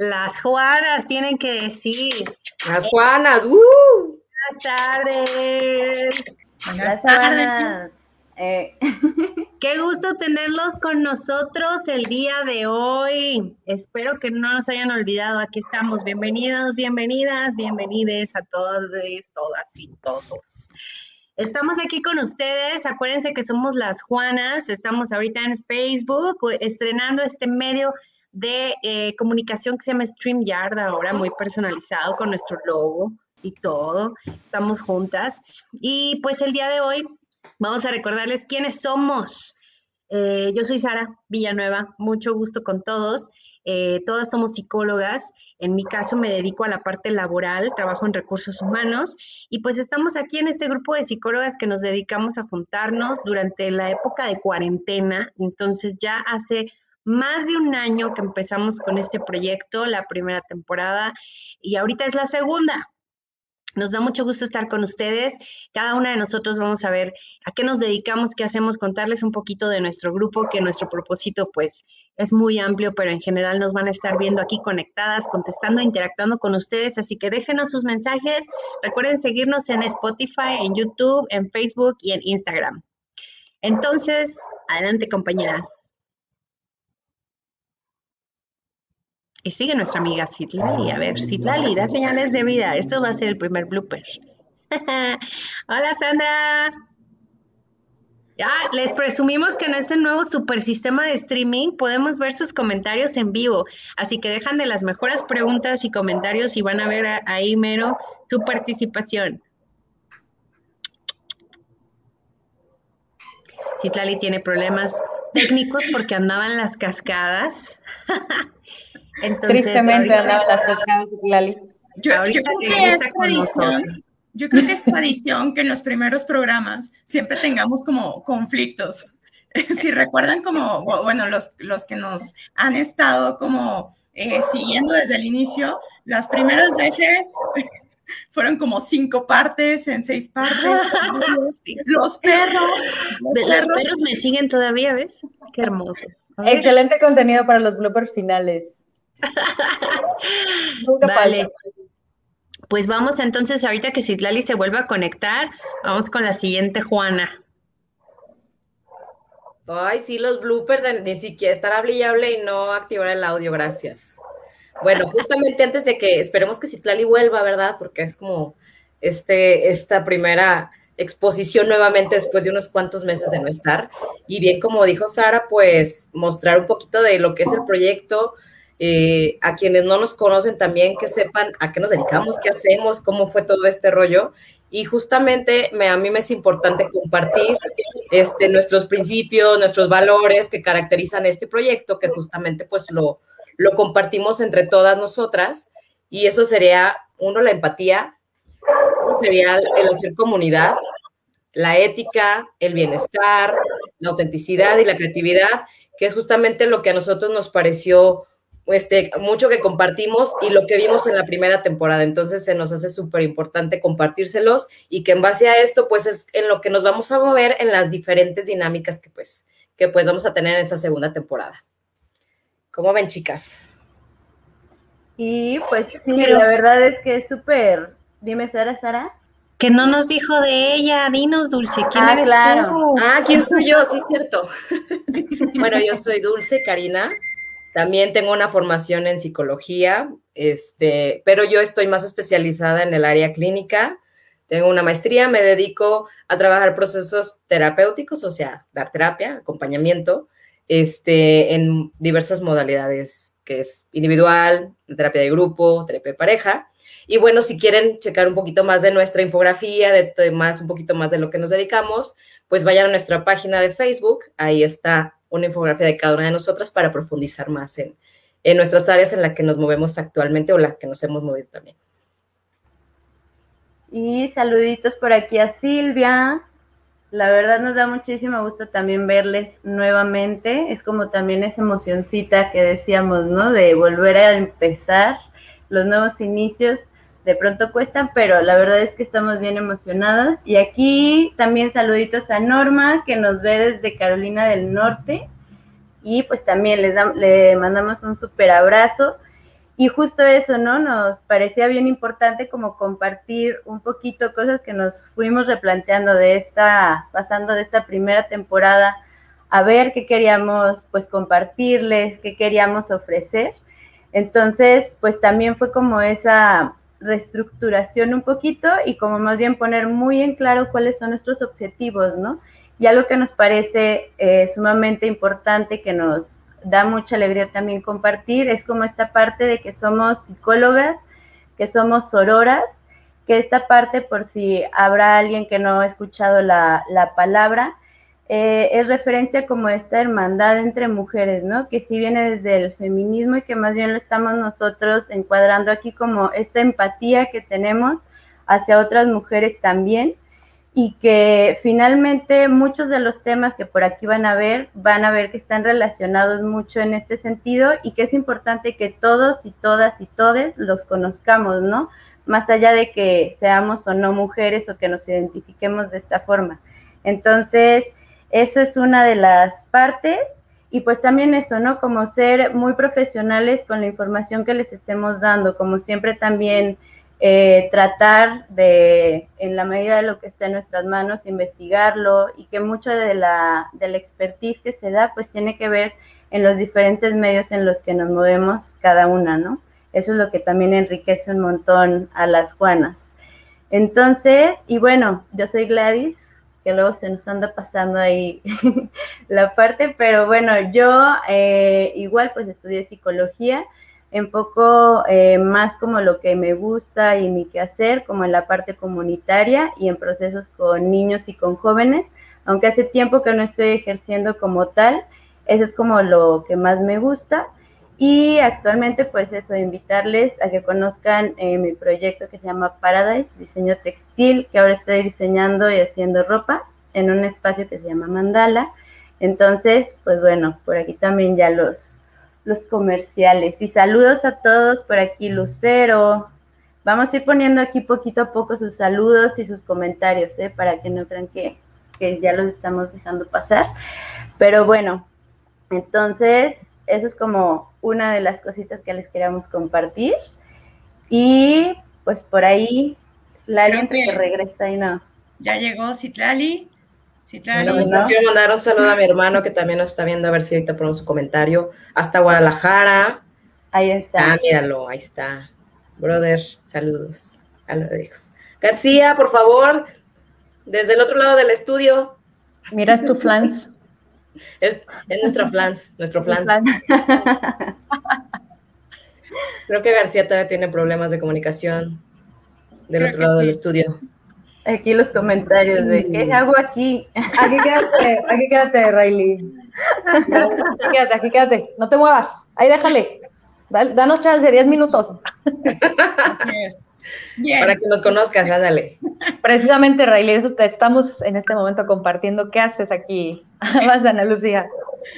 Las Juanas tienen que decir. Las Juanas, ¡uh! Buenas tardes. Buenas tardes. Eh. Qué gusto tenerlos con nosotros el día de hoy. Espero que no nos hayan olvidado. Aquí estamos. Bienvenidos, bienvenidas, bienvenides a todos, todas y todos. Estamos aquí con ustedes. Acuérdense que somos las Juanas. Estamos ahorita en Facebook estrenando este medio de eh, comunicación que se llama StreamYard ahora, muy personalizado con nuestro logo y todo. Estamos juntas. Y pues el día de hoy vamos a recordarles quiénes somos. Eh, yo soy Sara Villanueva, mucho gusto con todos. Eh, todas somos psicólogas. En mi caso me dedico a la parte laboral, trabajo en recursos humanos y pues estamos aquí en este grupo de psicólogas que nos dedicamos a juntarnos durante la época de cuarentena. Entonces ya hace más de un año que empezamos con este proyecto, la primera temporada, y ahorita es la segunda. Nos da mucho gusto estar con ustedes. Cada una de nosotros vamos a ver a qué nos dedicamos, qué hacemos, contarles un poquito de nuestro grupo, que nuestro propósito pues es muy amplio, pero en general nos van a estar viendo aquí conectadas, contestando, interactuando con ustedes. Así que déjenos sus mensajes. Recuerden seguirnos en Spotify, en YouTube, en Facebook y en Instagram. Entonces, adelante compañeras. Y sigue nuestra amiga Citlali. A ver, Citlali, da señales de vida. Esto va a ser el primer blooper. Hola, Sandra. Ya, les presumimos que en este nuevo super sistema de streaming podemos ver sus comentarios en vivo. Así que dejan de las mejores preguntas y comentarios y van a ver ahí mero su participación. Citlali tiene problemas técnicos porque andaban las cascadas. Tristemente andaba las cascadas Lali. Yo, yo, creo que es tradición, yo creo que es tradición que en los primeros programas siempre tengamos como conflictos. si recuerdan como, bueno, los, los que nos han estado como eh, siguiendo desde el inicio, las primeras veces fueron como cinco partes en seis partes. Los perros. Los perros. me siguen todavía, ¿ves? Qué hermosos. Excelente contenido para los bloopers finales. vale. Pues vamos entonces, ahorita que Citlali se vuelva a conectar, vamos con la siguiente Juana. Ay, sí, los bloopers, de, ni siquiera estar hable y hable y no activar el audio, gracias. Bueno, justamente antes de que esperemos que Citlali vuelva, ¿verdad? Porque es como este, esta primera exposición nuevamente después de unos cuantos meses de no estar. Y bien, como dijo Sara, pues mostrar un poquito de lo que es el proyecto, eh, a quienes no nos conocen también que sepan a qué nos dedicamos, qué hacemos, cómo fue todo este rollo. Y justamente me, a mí me es importante compartir este, nuestros principios, nuestros valores que caracterizan este proyecto, que justamente pues lo, lo compartimos entre todas nosotras. Y eso sería, uno, la empatía, sería el hacer comunidad, la ética, el bienestar, la autenticidad y la creatividad, que es justamente lo que a nosotros nos pareció este, mucho que compartimos y lo que vimos en la primera temporada. Entonces se nos hace súper importante compartírselos y que en base a esto, pues es en lo que nos vamos a mover en las diferentes dinámicas que pues, que pues vamos a tener en esta segunda temporada. ¿Cómo ven, chicas? Y pues sí, la verdad es que es súper. Dime, Sara, Sara. Que no nos dijo de ella, dinos Dulce, ¿quién ah, eres claro. tú? Ah, ¿quién soy yo? Sí, es cierto. bueno, yo soy Dulce Karina, también tengo una formación en psicología, este, pero yo estoy más especializada en el área clínica. Tengo una maestría, me dedico a trabajar procesos terapéuticos, o sea, dar terapia, acompañamiento, este, en diversas modalidades, que es individual, terapia de grupo, terapia de pareja. Y bueno, si quieren checar un poquito más de nuestra infografía, de, más, un poquito más de lo que nos dedicamos, pues vayan a nuestra página de Facebook, ahí está una infografía de cada una de nosotras para profundizar más en, en nuestras áreas en las que nos movemos actualmente o las que nos hemos movido también. Y saluditos por aquí a Silvia. La verdad nos da muchísimo gusto también verles nuevamente. Es como también esa emocioncita que decíamos, ¿no? De volver a empezar los nuevos inicios de pronto cuestan, pero la verdad es que estamos bien emocionadas. Y aquí también saluditos a Norma, que nos ve desde Carolina del Norte. y pues también les le mandamos un súper abrazo. Y justo eso, ¿no? Nos parecía bien importante como compartir un poquito cosas que nos fuimos replanteando de esta, pasando de esta primera temporada, a ver qué queríamos pues compartirles, qué queríamos ofrecer. Entonces, pues también fue como esa reestructuración un poquito y como más bien poner muy en claro cuáles son nuestros objetivos, ¿no? Y algo que nos parece eh, sumamente importante, que nos da mucha alegría también compartir, es como esta parte de que somos psicólogas, que somos sororas, que esta parte, por si habrá alguien que no ha escuchado la, la palabra, eh, es referencia como esta hermandad entre mujeres, ¿no? Que sí viene desde el feminismo y que más bien lo estamos nosotros encuadrando aquí como esta empatía que tenemos hacia otras mujeres también y que finalmente muchos de los temas que por aquí van a ver, van a ver que están relacionados mucho en este sentido y que es importante que todos y todas y todes los conozcamos, ¿no? Más allá de que seamos o no mujeres o que nos identifiquemos de esta forma. Entonces, eso es una de las partes y pues también eso, ¿no? Como ser muy profesionales con la información que les estemos dando, como siempre también eh, tratar de, en la medida de lo que esté en nuestras manos, investigarlo y que mucho de la, de la expertise que se da pues tiene que ver en los diferentes medios en los que nos movemos cada una, ¿no? Eso es lo que también enriquece un montón a las Juanas. Entonces, y bueno, yo soy Gladys, que luego se nos anda pasando ahí la parte, pero bueno, yo eh, igual pues estudié psicología, enfoco eh, más como lo que me gusta y mi quehacer, como en la parte comunitaria y en procesos con niños y con jóvenes, aunque hace tiempo que no estoy ejerciendo como tal, eso es como lo que más me gusta. Y actualmente, pues eso, invitarles a que conozcan eh, mi proyecto que se llama Paradise, diseño textil, que ahora estoy diseñando y haciendo ropa en un espacio que se llama Mandala. Entonces, pues bueno, por aquí también ya los, los comerciales. Y saludos a todos por aquí, Lucero. Vamos a ir poniendo aquí poquito a poco sus saludos y sus comentarios, ¿eh? para que no crean que, que ya los estamos dejando pasar. Pero bueno, entonces, eso es como una de las cositas que les queríamos compartir. Y pues por ahí, la gente que regresa y no. Ya llegó Citlali. Citlali. Bueno, quiero mandar un saludo a mi hermano que también nos está viendo, a ver si ahorita ponemos su comentario. Hasta Guadalajara. Ahí está. Ah, míralo, ahí está. Brother, saludos. A los García, por favor, desde el otro lado del estudio. Miras tu flans. Es, nuestro flans, nuestro flans. Creo que García todavía tiene problemas de comunicación del otro lado del estudio. Aquí los comentarios de ¿qué hago aquí? Aquí quédate, aquí quédate, Riley. Aquí quédate, aquí quédate. No te muevas. Ahí déjale. Danos chance de 10 minutos. Para que nos conozcas, ándale. Precisamente, Riley, estamos en este momento compartiendo. ¿Qué haces aquí? Vas, Ana Lucía.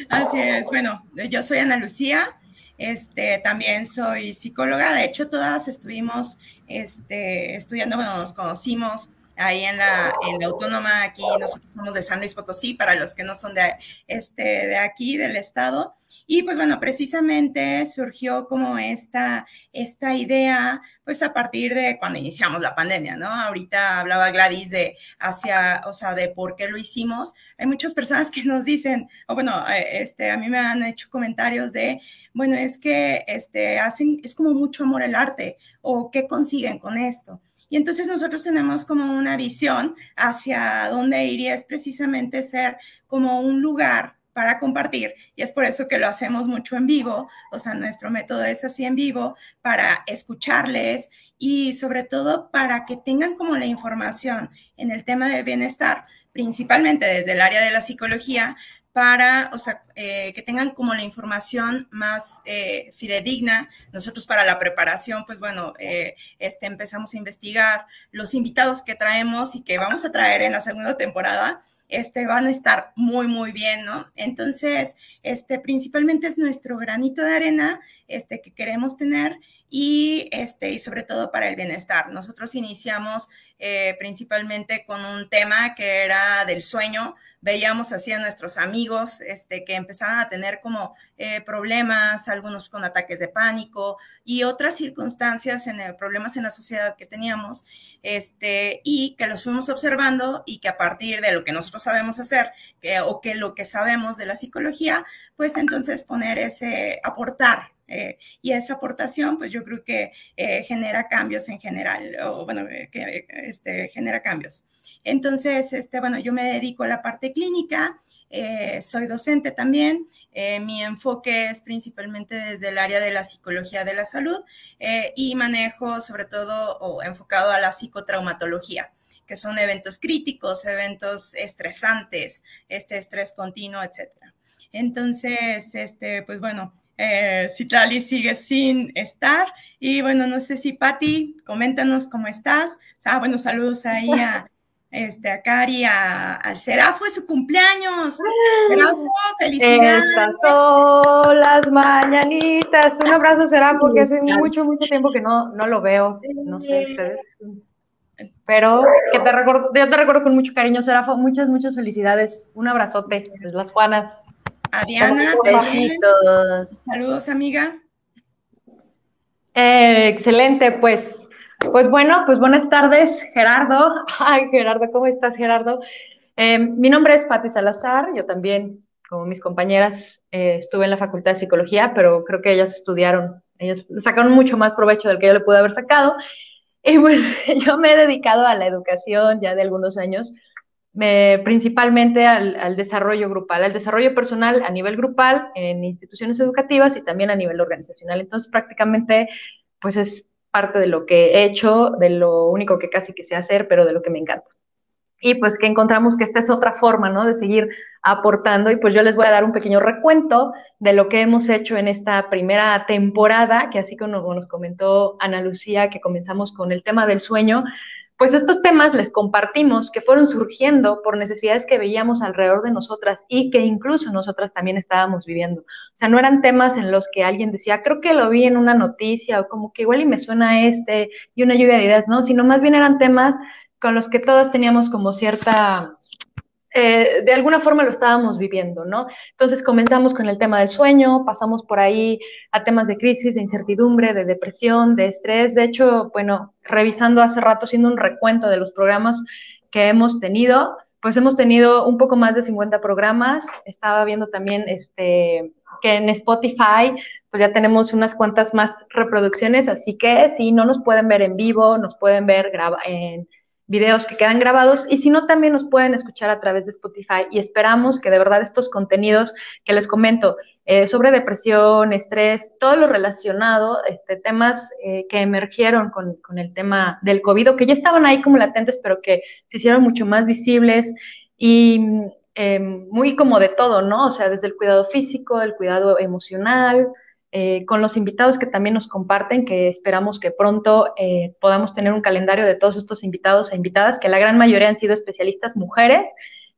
Así es. Bueno, yo soy Ana Lucía. Este, también soy psicóloga. De hecho, todas estuvimos este, estudiando, bueno, nos conocimos ahí en la, en la autónoma, aquí nosotros somos de San Luis Potosí, para los que no son de, este, de aquí, del estado. Y pues bueno, precisamente surgió como esta, esta idea, pues a partir de cuando iniciamos la pandemia, ¿no? Ahorita hablaba Gladys de hacia, o sea, de por qué lo hicimos. Hay muchas personas que nos dicen, o bueno, eh, este, a mí me han hecho comentarios de, bueno, es que este, hacen, es como mucho amor el arte, o qué consiguen con esto. Y entonces nosotros tenemos como una visión hacia dónde ir y es precisamente ser como un lugar para compartir. Y es por eso que lo hacemos mucho en vivo, o sea, nuestro método es así en vivo para escucharles y sobre todo para que tengan como la información en el tema de bienestar, principalmente desde el área de la psicología, para, o sea, eh, que tengan como la información más eh, fidedigna. Nosotros para la preparación, pues bueno, eh, este, empezamos a investigar los invitados que traemos y que vamos a traer en la segunda temporada. Este, van a estar muy, muy bien, ¿no? Entonces, este, principalmente es nuestro granito de arena este, que queremos tener y, este, y sobre todo para el bienestar. Nosotros iniciamos principalmente con un tema que era del sueño. Veíamos así a nuestros amigos este, que empezaban a tener como eh, problemas, algunos con ataques de pánico y otras circunstancias, en el, problemas en la sociedad que teníamos, este, y que los fuimos observando y que a partir de lo que nosotros sabemos hacer o que lo que sabemos de la psicología, pues entonces poner ese, aportar eh, y esa aportación, pues yo creo que eh, genera cambios en general, o bueno, eh, que este, genera cambios. Entonces, este, bueno, yo me dedico a la parte clínica, soy docente también, mi enfoque es principalmente desde el área de la psicología de la salud y manejo sobre todo o enfocado a la psicotraumatología que son eventos críticos, eventos estresantes, este estrés continuo, etcétera. Entonces, este, pues bueno, eh, Citlali sigue sin estar. Y bueno, no sé si Patti, coméntanos cómo estás. Ah, bueno, saludos ahí a, este, a Cari, a, al Serafo, es su cumpleaños. Serafo, felicidades. Estas son las mañanitas. Un abrazo, Serafo, que hace mucho, mucho tiempo que no, no lo veo. No sé ustedes. Pero que te recuerdo, yo te recuerdo con mucho cariño, Serafo. Muchas, muchas felicidades. Un abrazote desde las Juanas. A Diana, saludos amiga. Eh, excelente, pues, pues bueno, pues buenas tardes, Gerardo. Ay, Gerardo, ¿cómo estás, Gerardo? Eh, mi nombre es Patti Salazar, yo también, como mis compañeras, eh, estuve en la Facultad de Psicología, pero creo que ellas estudiaron, ellas sacaron mucho más provecho del que yo le pude haber sacado. Y pues yo me he dedicado a la educación ya de algunos años principalmente al, desarrollo grupal, al desarrollo personal a nivel grupal en instituciones educativas y también a nivel organizacional. Entonces, prácticamente, pues es parte de lo que he hecho, de lo único que casi que sé hacer, pero de lo que me encanta. Y pues que encontramos que esta es otra forma, ¿no? De seguir aportando. Y pues yo les voy a dar un pequeño recuento de lo que hemos hecho en esta primera temporada, que así como nos comentó Ana Lucía, que comenzamos con el tema del sueño, pues estos temas les compartimos que fueron surgiendo por necesidades que veíamos alrededor de nosotras y que incluso nosotras también estábamos viviendo. O sea, no eran temas en los que alguien decía, creo que lo vi en una noticia o como que igual y me suena este y una lluvia de ideas, no, sino más bien eran temas con los que todas teníamos como cierta eh, de alguna forma lo estábamos viviendo, ¿no? Entonces comenzamos con el tema del sueño, pasamos por ahí a temas de crisis, de incertidumbre, de depresión, de estrés. De hecho, bueno, revisando hace rato, haciendo un recuento de los programas que hemos tenido, pues hemos tenido un poco más de 50 programas. Estaba viendo también este que en Spotify pues ya tenemos unas cuantas más reproducciones, así que si no nos pueden ver en vivo, nos pueden ver en videos que quedan grabados y si no, también nos pueden escuchar a través de Spotify y esperamos que de verdad estos contenidos que les comento eh, sobre depresión, estrés, todo lo relacionado, este, temas eh, que emergieron con, con, el tema del COVID que ya estaban ahí como latentes, pero que se hicieron mucho más visibles y eh, muy como de todo, ¿no? O sea, desde el cuidado físico, el cuidado emocional, eh, con los invitados que también nos comparten, que esperamos que pronto eh, podamos tener un calendario de todos estos invitados e invitadas, que la gran mayoría han sido especialistas mujeres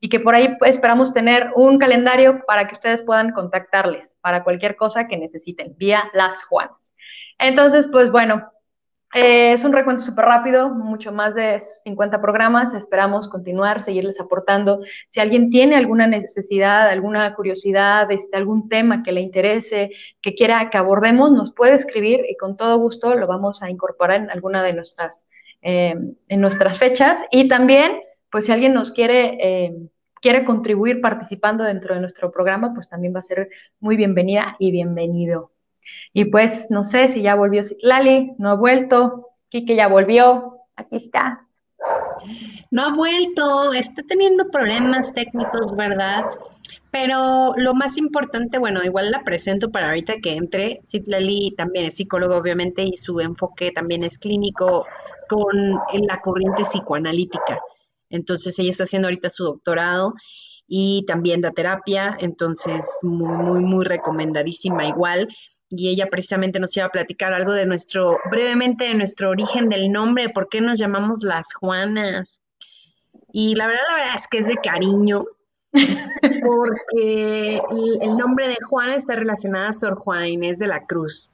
y que por ahí esperamos tener un calendario para que ustedes puedan contactarles para cualquier cosa que necesiten vía las Juanas. Entonces, pues bueno, eh, es un recuento súper rápido, mucho más de 50 programas. Esperamos continuar, seguirles aportando. Si alguien tiene alguna necesidad, alguna curiosidad, este, algún tema que le interese, que quiera que abordemos, nos puede escribir y con todo gusto lo vamos a incorporar en alguna de nuestras, em, en nuestras fechas. Y también, pues si alguien nos quiere, em, quiere contribuir participando dentro de nuestro programa, pues también va a ser muy bienvenida y bienvenido. Y pues no sé si ya volvió Lali, no ha vuelto, Kike ya volvió, aquí está. No ha vuelto, está teniendo problemas técnicos, ¿verdad? Pero lo más importante, bueno, igual la presento para ahorita que entre. Citlali también es psicólogo, obviamente, y su enfoque también es clínico con la corriente psicoanalítica. Entonces, ella está haciendo ahorita su doctorado y también da terapia, entonces muy, muy, muy recomendadísima igual y ella precisamente nos iba a platicar algo de nuestro, brevemente de nuestro origen del nombre, por qué nos llamamos las Juanas. Y la verdad, la verdad es que es de cariño, porque el, nombre de Juana está relacionada a Sor Juana Inés de la Cruz.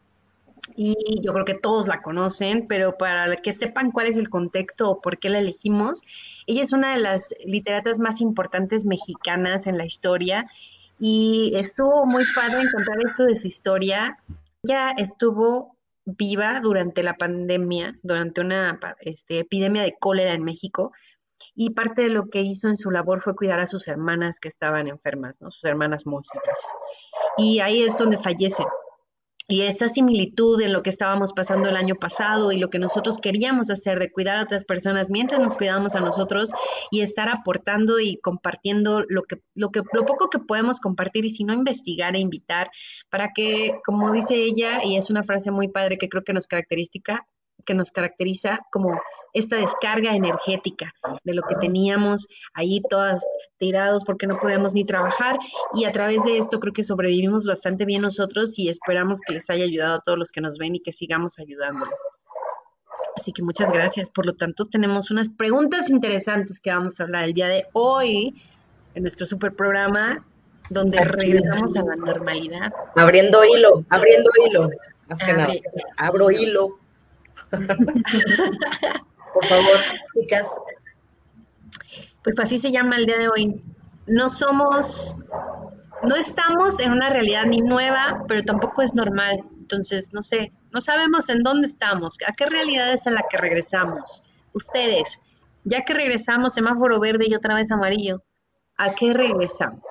y yo creo que todos la conocen, pero para que sepan cuál es el contexto o por qué la elegimos, ella es una de las literatas más importantes mexicanas en la historia y estuvo muy padre encontrar esto de su historia. Ella estuvo viva durante la pandemia, durante una este, epidemia de cólera en México, y parte de lo que hizo en su labor fue cuidar a sus hermanas que estaban enfermas, ¿no? sus hermanas monjitas. Y ahí es donde fallece. Y esa similitud en lo que estábamos pasando el año pasado y lo que nosotros queríamos hacer de cuidar a otras personas mientras nos cuidamos a nosotros y estar aportando y compartiendo lo que lo que lo poco que podemos compartir y si no investigar e invitar para que como dice ella y es una frase muy padre que creo que nos característica que nos caracteriza como esta descarga energética de lo que teníamos ahí todas tirados porque no podíamos ni trabajar y a través de esto creo que sobrevivimos bastante bien nosotros y esperamos que les haya ayudado a todos los que nos ven y que sigamos ayudándoles. Así que muchas gracias. Por lo tanto, tenemos unas preguntas interesantes que vamos a hablar el día de hoy en nuestro super programa donde regresamos a la normalidad. Abriendo hilo, abriendo hilo. Más que nada. Abro hilo. Por favor, chicas. Pues así se llama el día de hoy. No somos, no estamos en una realidad ni nueva, pero tampoco es normal. Entonces, no sé, no sabemos en dónde estamos, a qué realidad es a la que regresamos. Ustedes, ya que regresamos, semáforo verde y otra vez amarillo, ¿a qué regresamos?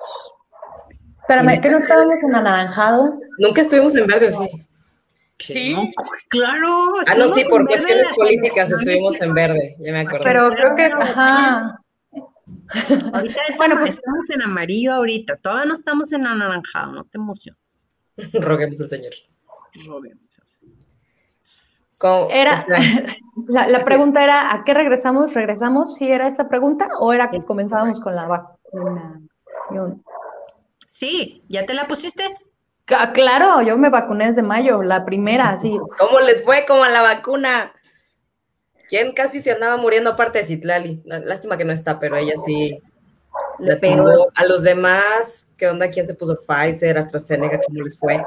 Espérame, ¿que no estábamos en anaranjado? Nunca estuvimos en verde, sí. Sí, claro. Ah, no, sí, por cuestiones políticas estuvimos en verde, ya me acuerdo. Pero creo que, ajá. Ahorita bueno, pues estamos en amarillo ahorita, todavía no estamos en anaranjado, no te emociones. Roguemos al Señor. Roguemos al Señor. Era, la, la, pregunta era, ¿a qué regresamos? ¿Regresamos? ¿Sí era esa pregunta? ¿O era que comenzábamos con la vacunación? Sí, ¿ya te la pusiste? Ah, claro, yo me vacuné desde mayo, la primera, sí. ¿Cómo les fue como a la vacuna? ¿Quién casi se andaba muriendo aparte de Citlali? Lástima que no está, pero ella sí le pegó. A los demás, ¿qué onda? ¿Quién se puso Pfizer, AstraZeneca? ¿Cómo les fue?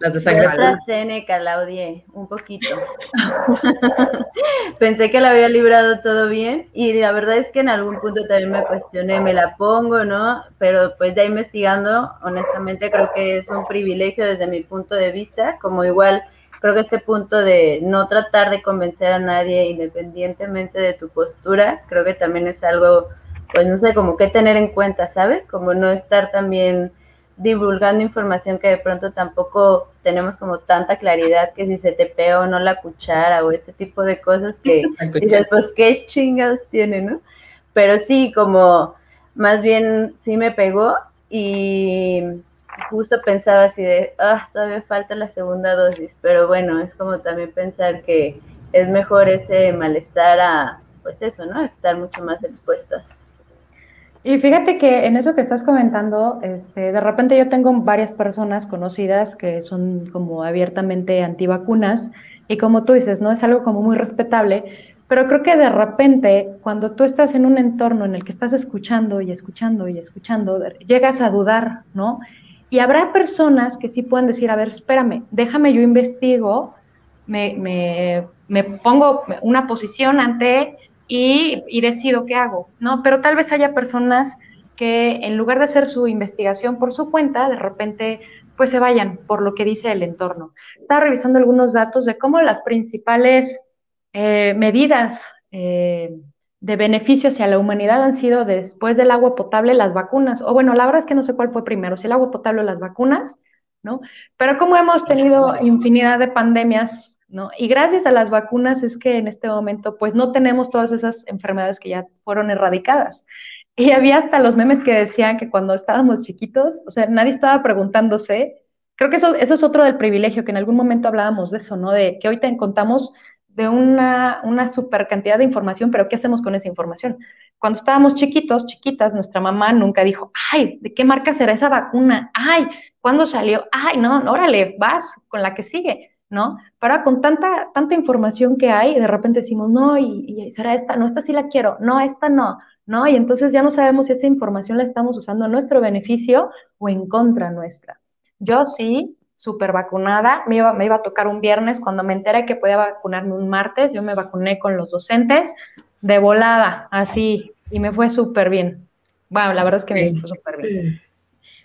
Las de sangre AstraZeneca la odié, un poquito. Pensé que la había librado todo bien y la verdad es que en algún punto también me cuestioné, ¿me la pongo, no? Pero pues ya investigando, honestamente creo que es un privilegio desde mi punto de vista, como igual creo que este punto de no tratar de convencer a nadie independientemente de tu postura, creo que también es algo, pues no sé, como que tener en cuenta, ¿sabes? Como no estar también divulgando información que de pronto tampoco tenemos como tanta claridad que si se te pega o no la cuchara o este tipo de cosas que dices, pues qué chingados tiene, ¿no? Pero sí, como más bien sí me pegó y justo pensaba así de, ah, todavía falta la segunda dosis, pero bueno, es como también pensar que es mejor ese malestar a, pues eso, ¿no? Estar mucho más expuestas. Y fíjate que en eso que estás comentando, este, de repente yo tengo varias personas conocidas que son como abiertamente antivacunas y como tú dices, ¿no? Es algo como muy respetable, pero creo que de repente cuando tú estás en un entorno en el que estás escuchando y escuchando y escuchando, llegas a dudar, ¿no? Y habrá personas que sí pueden decir, a ver, espérame, déjame yo investigo, me, me, me pongo una posición ante y, decido qué hago, ¿no? Pero tal vez haya personas que en lugar de hacer su investigación por su cuenta, de repente pues se vayan por lo que dice el entorno. Estaba revisando algunos datos de cómo las principales eh, medidas eh, de beneficio hacia la humanidad han sido después del agua potable las vacunas, o bueno, la verdad es que no sé cuál fue primero, si el agua potable o las vacunas, ¿no? Pero como hemos tenido infinidad de pandemias ¿no? Y gracias a las vacunas es que en este momento pues no tenemos todas esas enfermedades que ya fueron erradicadas. Y había hasta los memes que decían que cuando estábamos chiquitos, o sea, nadie estaba preguntándose, creo que eso, eso es otro del privilegio, que en algún momento hablábamos de eso, ¿no? De que hoy te contamos de una, una super cantidad de información, pero ¿qué hacemos con esa información? Cuando estábamos chiquitos, chiquitas, nuestra mamá nunca dijo, ay, ¿de qué marca será esa vacuna? Ay, ¿cuándo salió? Ay, no, órale, vas con la que sigue ¿no? Para con tanta, tanta información que hay, de repente decimos, no, y, será esta, no, esta sí la quiero, no, esta no, ¿no? Y entonces ya no sabemos si esa información la estamos usando a nuestro beneficio o en contra nuestra. Yo sí súper vacunada. Me iba, me iba a tocar un viernes. Cuando me enteré que podía vacunarme un martes, yo me vacuné con los docentes de volada, así, y me fue súper bien. Bueno, la verdad es que me fue súper bien.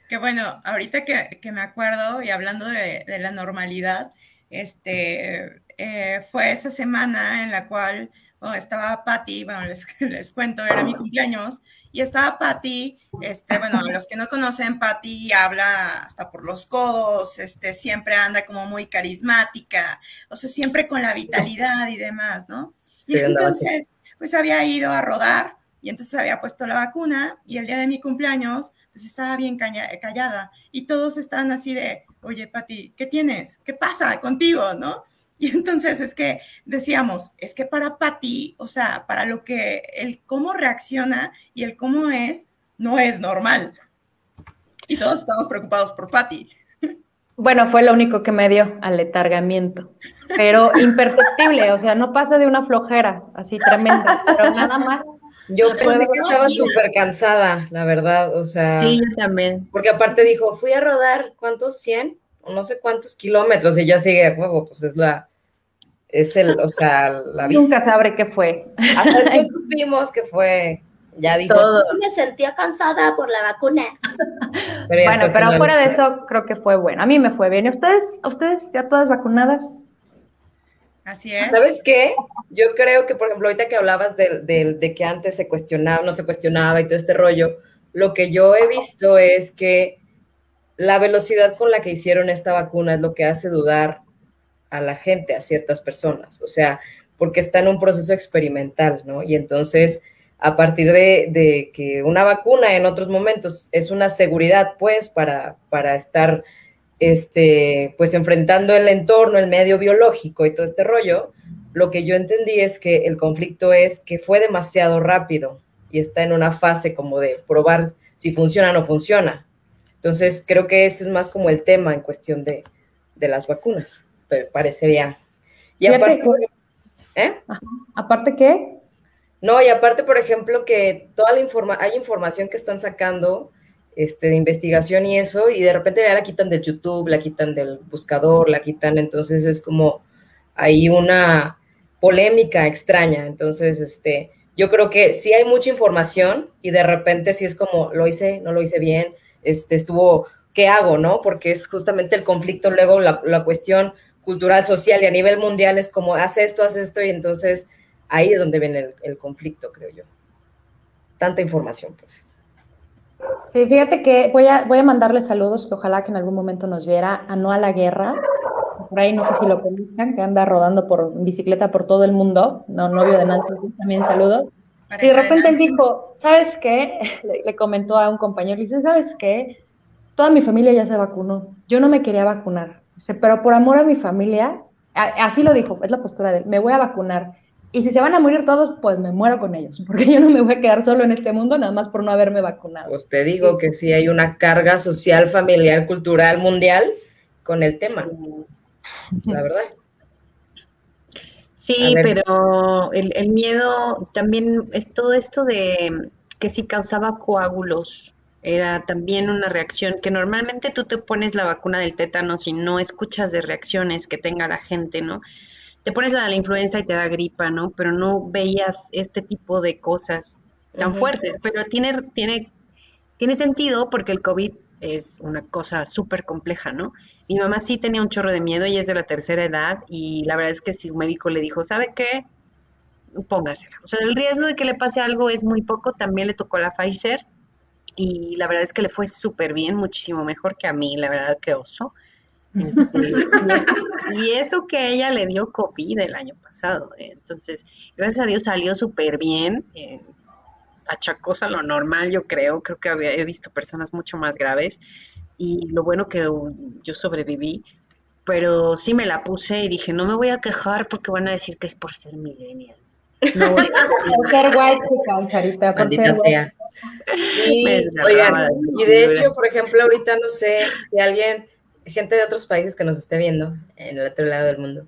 Qué bueno, ahorita que, me acuerdo y hablando de, la normalidad, este, eh, fue esa semana en la cual estaba Patty, bueno, les, les, cuento, era mi cumpleaños, y estaba Patty, este, bueno, los que no conocen, Patty habla hasta por los codos, este, siempre anda como muy carismática, o sea, siempre con la vitalidad y demás, ¿no? y entonces, pues había ido a rodar, y entonces había puesto la vacuna, y el día de mi cumpleaños, pues estaba bien callada, y todos estaban así de, oye, Patty, ¿qué tienes? ¿Qué pasa contigo, no? Y entonces es que decíamos, es que para Patty, o sea, para lo que el cómo reacciona y el cómo es, no es normal. Y todos estamos preocupados por Patty. Bueno, fue lo único que me dio aletargamiento, pero imperceptible, o sea, no pasa de una flojera así tremenda, pero nada más. Yo pensé que estaba súper cansada, la verdad, o sea. Sí, yo también. Porque aparte dijo, fui a rodar, ¿cuántos? ¿100? O no sé cuántos kilómetros, y ya sigue a juego, pues es la, es el, o sea, la vista. Nunca sabré qué fue. Hasta después supimos que fue, ya dijo, me sentía cansada por la vacuna. bueno, pero fuera de eso, creo que fue bueno. A mí me fue bien. ¿Y ustedes, ustedes ya todas vacunadas? Así es. ¿Sabes qué? Yo creo que, por ejemplo, ahorita que hablabas de, de que antes se cuestionaba, no se cuestionaba y todo este rollo, lo que yo he visto es que la velocidad con la que hicieron esta vacuna es lo que hace dudar a la gente, a ciertas personas, o sea, porque está en un proceso experimental, ¿no? Y entonces, a partir de, que una vacuna en otros momentos es una seguridad, pues, para, para estar, este, pues, enfrentando el entorno, el medio biológico y todo este rollo, lo que yo entendí es que el conflicto es que fue demasiado rápido y está en una fase como de probar si funciona o no funciona. Entonces, creo que ese es más como el tema en cuestión de, de las vacunas parecería. Y aparte, ¿eh? ¿Aparte qué? No, y aparte, por ejemplo, que toda la informa hay información que están sacando este, de investigación y eso, y de repente ya la quitan de YouTube, la quitan del buscador, la quitan, entonces es como hay una polémica extraña. Entonces, este, yo creo que sí hay mucha información y de repente sí es como, lo hice, no lo hice bien, este, estuvo, ¿qué hago, no? Porque es justamente el conflicto, luego la, la cuestión cultural, social y a nivel mundial es como, haz esto, haz esto, y entonces ahí es donde viene el, conflicto, creo yo. Tanta información, pues. Sí, fíjate que voy a, voy a mandarle saludos, que ojalá que en algún momento nos viera a Noa La Guerra, por ahí no sé si lo conozcan, que anda rodando por bicicleta por todo el mundo, no, novio de Nancy, también saludos. Y de repente él dijo, ¿sabes qué? Le, le, comentó a un compañero, le dice, ¿sabes qué? Toda mi familia ya se vacunó, yo no me quería vacunar, pero por amor a mi familia, así lo dijo, es la postura de él, me voy a vacunar. Y si se van a morir todos, pues me muero con ellos, porque yo no me voy a quedar solo en este mundo nada más por no haberme vacunado. Pues te digo que sí hay una carga social, familiar, cultural, mundial con el tema, la verdad. Sí, pero el, el, miedo también es todo esto de que si causaba coágulos era también una reacción que normalmente tú te pones la vacuna del tétano si no escuchas de reacciones que tenga la gente, ¿no? Te pones la de la influenza y te da gripa, ¿no? Pero no veías este tipo de cosas tan fuertes, pero tiene, tiene, tiene sentido porque el COVID es una cosa súper compleja, ¿no? Mi mamá sí tenía un chorro de miedo, ella es de la tercera edad y la verdad es que si un médico le dijo, ¿sabe qué? Póngasela. O sea, el riesgo de que le pase algo es muy poco, también le tocó la Pfizer y la verdad es que le fue súper bien, muchísimo mejor que a mí, la verdad que oso. Este, y, eso que ella le dio COVID el año pasado. ¿eh? Entonces, gracias a Dios salió súper bien. Eh, achacosa lo normal, yo creo. Creo que había, he visto personas mucho más graves. Y lo bueno que yo sobreviví. Pero sí me la puse y dije, no me voy a quejar porque van a decir que es por ser millennial. No voy a por ser white, Sarita, por ser white. Y, y de hecho, por ejemplo, ahorita no sé si alguien, gente de otros países que nos esté viendo en el otro lado del mundo,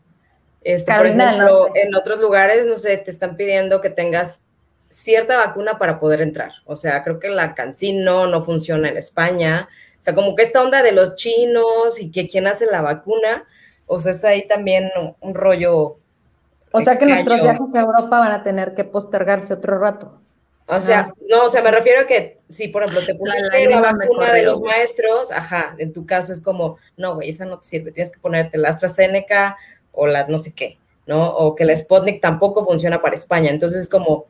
este, por ejemplo, en otros lugares, no sé, te están pidiendo que tengas cierta vacuna para poder entrar. O sea, creo que la Cancino no funciona en España. sea, como que esta onda de los chinos y que quién hace la vacuna, o sea, es ahí también un, rollo. O sea que nuestros viajes a Europa van a tener que postergarse otro rato. O sea, no, o sea, me refiero a que si, por ejemplo, te pusiste la, vacuna de los maestros, ajá, en tu caso es como, no, güey, esa no te sirve, tienes que ponerte la AstraZeneca o la no sé qué, ¿no? O que la Sputnik tampoco funciona para España. Entonces es como,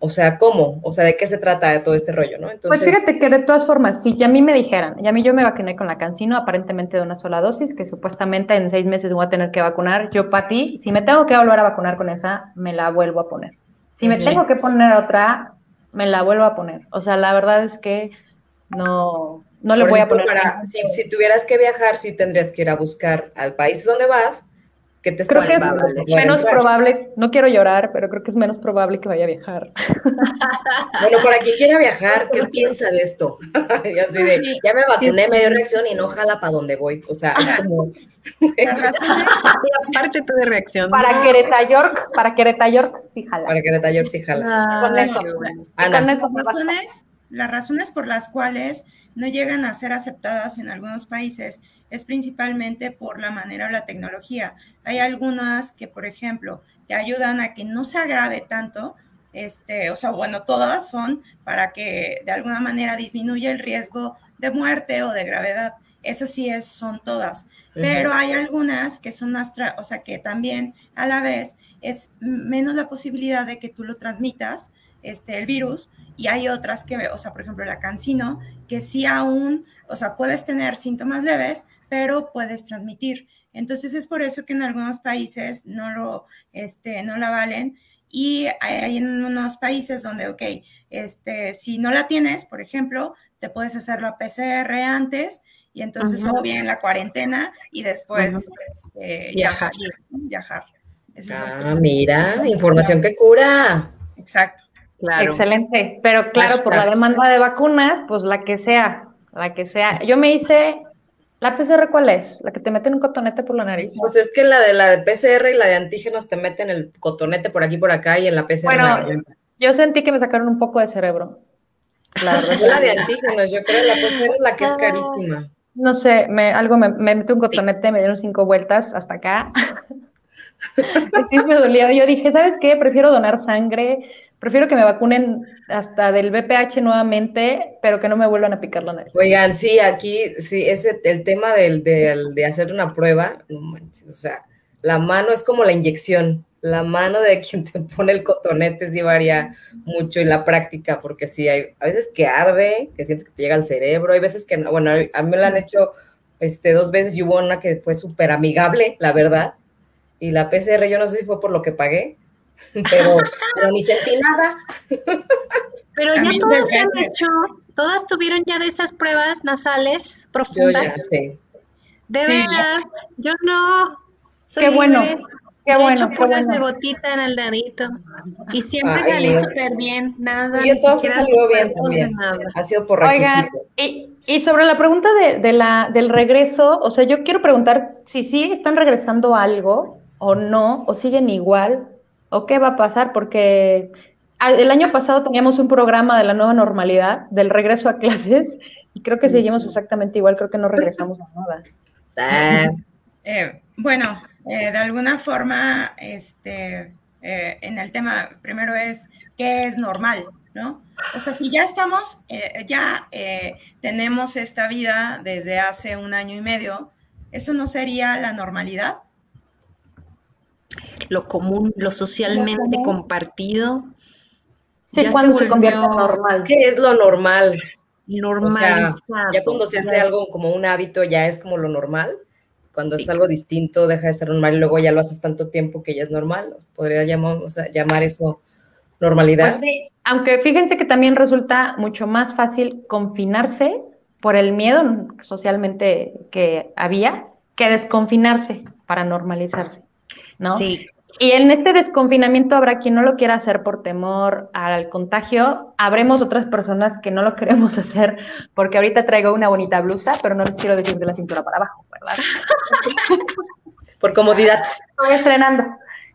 o sea, ¿cómo? O sea, ¿de qué se trata de todo este rollo, no? Pues Entonces, pues fíjate que de todas formas, si ya a mí me dijeran, y a mí yo me vacuné con la Cancino, aparentemente de una sola dosis, que supuestamente en seis meses voy a tener que vacunar, yo para ti, si me tengo que volver a vacunar con esa, me la vuelvo a poner. Si me tengo que poner otra, me la vuelvo a poner. O sea, la verdad es que no, no le voy a poner. si, si, tuvieras que viajar, sí tendrías que ir a buscar al país donde vas, que te Creo que es menos probable, no quiero llorar, pero creo que es menos probable que vaya a viajar. bueno, para quien quiera viajar, ¿qué piensa de esto? y así de, ya me vacuné, me dio reacción y no jala para donde voy. O sea, es como... aparte tú de reacción. Para Querétaro York, para Querétaro York sí jala. Para Querétaro York sí jala. con eso. Con eso. Las razones, las razones por las cuales no llegan a ser aceptadas en algunos países es principalmente por la manera o la tecnología. Hay algunas que, por ejemplo, te ayudan a que no se agrave tanto, este, o sea, bueno, todas son para que de alguna manera disminuya el riesgo de muerte o de gravedad. Eso sí es, son todas. Pero hay algunas que son más, o sea, que también a la vez es menos la posibilidad de que tú lo transmitas, este, el virus, y hay otras que, o sea, por ejemplo, la cancino, que sí aún, o sea, puedes tener síntomas leves, pero puedes transmitir. Entonces es por eso que en algunos países no lo, este, no la valen y hay en unos países donde, ok, este, si no la tienes, por ejemplo, te puedes hacer la PCR antes y entonces o bien la cuarentena y después este, viajar. viajar. ah, mira, información que cura. Exacto. Excelente, pero claro, por la demanda de vacunas, pues la que sea, la que sea. Yo me hice, ¿la PCR cuál es? La que te meten un cotonete por la nariz. Pues es que la de la de PCR y la de antígenos te meten el cotonete por aquí, por acá y en la PCR. Bueno, yo sentí que me sacaron un poco de cerebro. La, la de antígenos, yo creo, la PCR es la que es carísima. No sé, me, algo me, me metió un cotonete, me dieron cinco vueltas hasta acá. sí, me dolió. Yo dije, ¿sabes qué? Prefiero donar sangre Prefiero que me vacunen hasta del BPH nuevamente, pero que no me vuelvan a picar la nariz. Oigan, sí, aquí, sí, ese, el tema del, de hacer una prueba, no manches, o sea, la mano es como la inyección, la mano de quien te pone el cotonete sí varía mucho en la práctica, porque sí, hay a veces que arde, que sientes que te llega al cerebro, hay veces que no, bueno, a mí me lo han hecho este, dos veces y hubo una que fue súper amigable, la verdad, y la PCR yo no sé si fue por lo que pagué, pero, ni sentí nada. Pero ya todas se han hecho, todas tuvieron ya de esas pruebas nasales profundas. Yo De verdad, yo no. Soy qué bueno. Qué bueno, qué bueno. de gotita en el dedito. Y siempre salí súper bien, nada. Y entonces salió bien también. Ha sido por Oigan, y, y, sobre la pregunta de, de, la, del regreso, o sea, yo quiero preguntar si sí están regresando algo o no, o siguen igual, o qué va a pasar, porque el año pasado teníamos un programa de la nueva normalidad, del regreso a clases, y creo que seguimos exactamente igual, creo que no regresamos a nada. Ah. Eh, bueno, eh, de alguna forma, este, eh, en el tema, primero es, ¿qué es normal? ¿No? O sea, si ya estamos, ya tenemos esta vida desde hace un año y medio, ¿eso no sería la normalidad? Lo común, lo socialmente compartido. Sí, cuando se, convierte en normal. ¿Qué es lo normal? Normal. ya cuando se hace algo como un hábito, ya es como lo normal. Cuando es algo distinto, deja de ser normal y luego ya lo haces tanto tiempo que ya es normal. Podría llamar, llamar eso normalidad. Pues sí, aunque fíjense que también resulta mucho más fácil confinarse por el miedo socialmente que había que desconfinarse para normalizarse. ¿no? Sí. Y en este desconfinamiento habrá quien no lo quiera hacer por temor al contagio. Habremos otras personas que no lo queremos hacer porque ahorita traigo una bonita blusa, pero no les quiero decir de la cintura para abajo, ¿verdad? por comodidad. Estoy estrenando.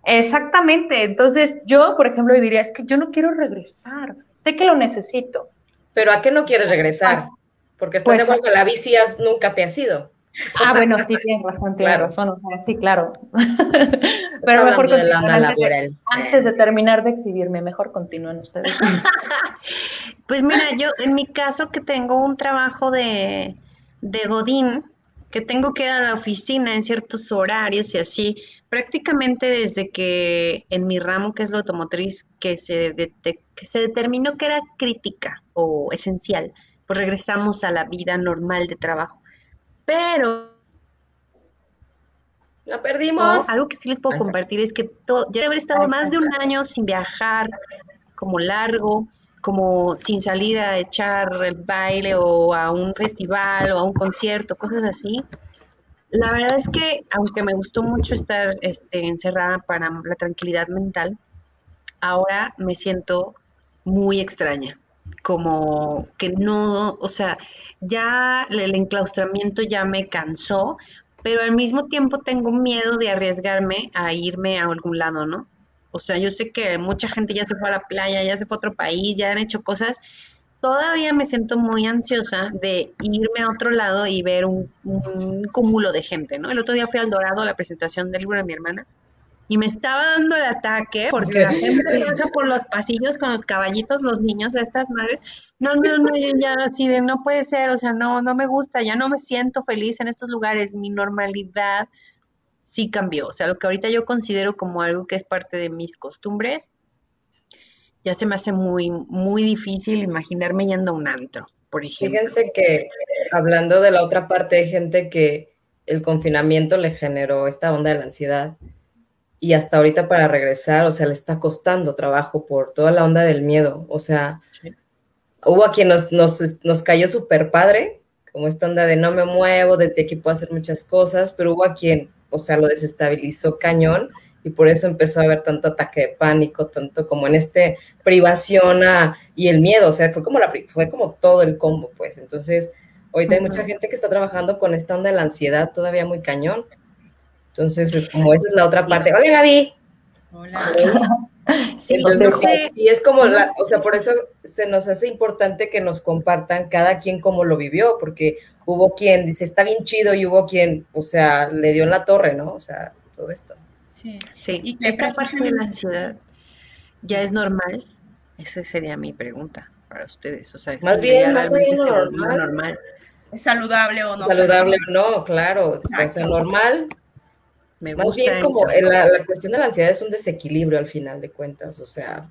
Exactamente. Entonces, yo, por ejemplo, diría, es que yo no quiero regresar. Sé que lo necesito. ¿Pero a qué no quieres regresar? Porque estás de pues, acuerdo que la bici nunca te ha sido. Ah, bueno, sí, tienes razón, tienes razón, sí, claro. Pero mejor de antes, de terminar de exhibirme, mejor continúen ustedes. pues mira, yo en mi caso que tengo un trabajo de, de Godín, que tengo que ir a la oficina en ciertos horarios y así, prácticamente desde que en mi ramo, que es la automotriz, que se, que se determinó que era crítica o esencial, pues regresamos a la vida normal de trabajo. Pero... La perdimos. algo que sí les puedo compartir es que todo, ya haber estado más de un año sin viajar como largo, como sin salir a echar el baile o a un festival o a un concierto, cosas así. La verdad es que, aunque me gustó mucho estar este, encerrada para la tranquilidad mental, ahora me siento muy extraña como que no, o sea, ya el enclaustramiento ya me cansó, pero al mismo tiempo tengo miedo de arriesgarme a irme a algún lado, ¿no? O sea, yo sé que mucha gente ya se fue a la playa, ya se fue a otro país, ya han hecho cosas. Todavía me siento muy ansiosa de irme a otro lado y ver un, un cúmulo de gente, ¿no? El otro día fui al Dorado a la presentación del libro de mi hermana y me estaba dando el ataque porque la gente pasa por los pasillos con los caballitos, los niños, estas madres. No, no, no, ya así de no puede ser, o sea, no, no me gusta, ya no me siento feliz en estos lugares, mi normalidad sí cambió, o sea, lo que ahorita yo considero como algo que es parte de mis costumbres, ya se me hace muy, muy difícil imaginarme yendo a un antro, por ejemplo. Fíjense que hablando de la otra parte de gente que el confinamiento le generó esta onda de la ansiedad, y hasta ahorita para regresar, o sea, le está costando trabajo por toda la onda del miedo. O sea, hubo a quien nos, nos, nos cayó súper padre, como esta onda de no me muevo, desde aquí puedo hacer muchas cosas, pero hubo a quien, o sea, lo desestabilizó cañón y por eso empezó a haber tanto ataque de pánico, tanto como en este privación y el miedo, o sea, fue como, la, fue como todo el combo, pues. Entonces, ahorita hay mucha gente que está trabajando con esta onda de la ansiedad todavía muy cañón entonces, como esa es la otra parte. Hola, Gaby. Hola. Sí, y es como, la, o sea, por eso se nos hace importante que nos compartan cada quien cómo lo vivió, porque hubo quien dice, está bien chido, y hubo quien, o sea, le dio en la torre, ¿no? O sea, todo esto. Sí, sí. ¿Y esta parte de la ansiedad ya es normal? Esa sería mi pregunta para ustedes. O sea, más bien, más bien normal. normal. ¿Es saludable o no? Saludable o no, claro. Es normal más bien como la, cuestión de la ansiedad es un desequilibrio al final de cuentas, o sea,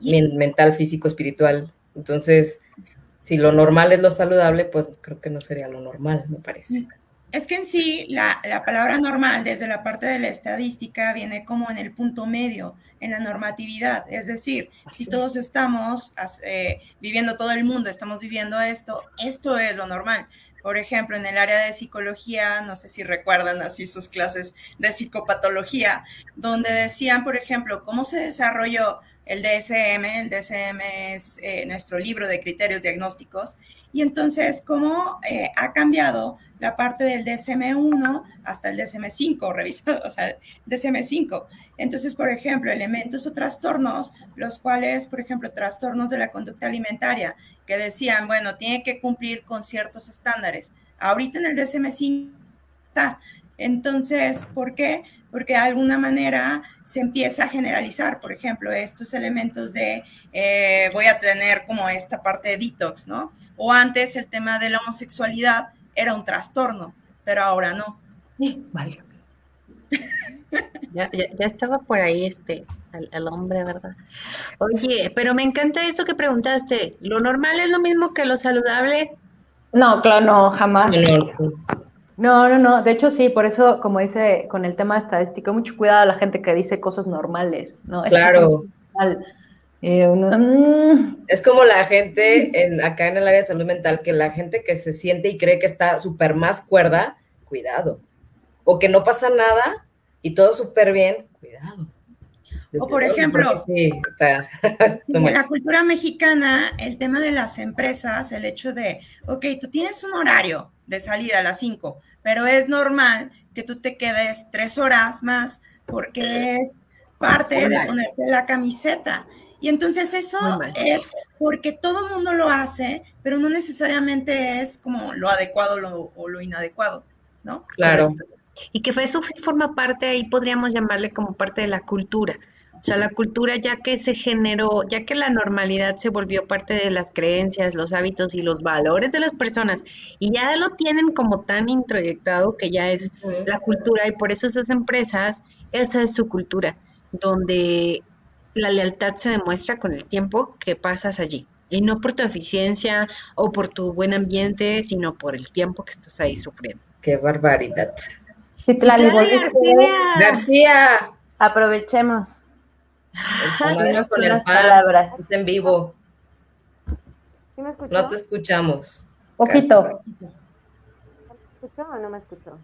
mental, físico, espiritual. Entonces, si lo normal es lo saludable, pues creo que no sería lo normal, me parece. Es que en sí la, palabra normal desde la parte de la estadística viene como en el punto medio, en la normatividad. Es decir, si todos estamos eh, viviendo, todo el mundo estamos viviendo esto, esto es lo normal. Por ejemplo, en el área de psicología, no sé si recuerdan así sus clases de psicopatología, donde decían, por ejemplo, cómo se desarrolló el DSM. El DSM es eh, nuestro libro de criterios diagnósticos. Y entonces, cómo eh, ha cambiado la parte del DSM-1 hasta el DSM-5, revisado, o sea, DSM-5. Entonces, por ejemplo, elementos o trastornos, los cuales, por ejemplo, trastornos de la conducta alimentaria, que decían, bueno, tiene que cumplir con ciertos estándares. Ahorita en el DSM-5 está. Entonces, ¿por qué? Porque de alguna manera se empieza a generalizar, por ejemplo, estos elementos de eh, voy a tener como esta parte de detox, ¿no? O antes el tema de la homosexualidad era un trastorno, pero ahora no. vale. ya, estaba por ahí este, el, hombre, ¿verdad? Oye, pero me encanta eso que preguntaste. ¿Lo normal es lo mismo que lo saludable? No, claro, no, jamás. No, no, no. De hecho, sí, por eso, como dice con el tema estadístico, mucho cuidado a la gente que dice cosas normales, ¿no? Claro. Eh, mm. Es como la gente en, acá en el área de salud mental, que la gente que se siente y cree que está súper más cuerda, cuidado. O que no pasa nada y todo súper bien, cuidado. O por ejemplo, sí, está, en la cultura mexicana, el tema de las empresas, el hecho de, ok, tú tienes un horario de salida a las 5, pero es normal que tú te quedes tres horas más porque es parte de ponerte la camiseta. Y entonces eso es porque todo el mundo lo hace, pero no necesariamente es como lo adecuado o lo inadecuado, ¿no? Claro. Y que eso forma parte, ahí podríamos llamarle como parte de la cultura. O sea, la cultura ya que se generó, ya que la normalidad se volvió parte de las creencias, los hábitos y los valores de las personas, y ya lo tienen como tan introyectado que ya es la cultura, y por eso esas empresas, esa es su cultura, donde la lealtad se demuestra con el tiempo que pasas allí. Y no por tu eficiencia o por tu buen ambiente, sino por el tiempo que estás ahí sufriendo. Qué barbaridad. García. García. Aprovechemos. El con el palabras. en vivo. no te escuchamos. Poquito. ¿Me escuchó o no me escuchó?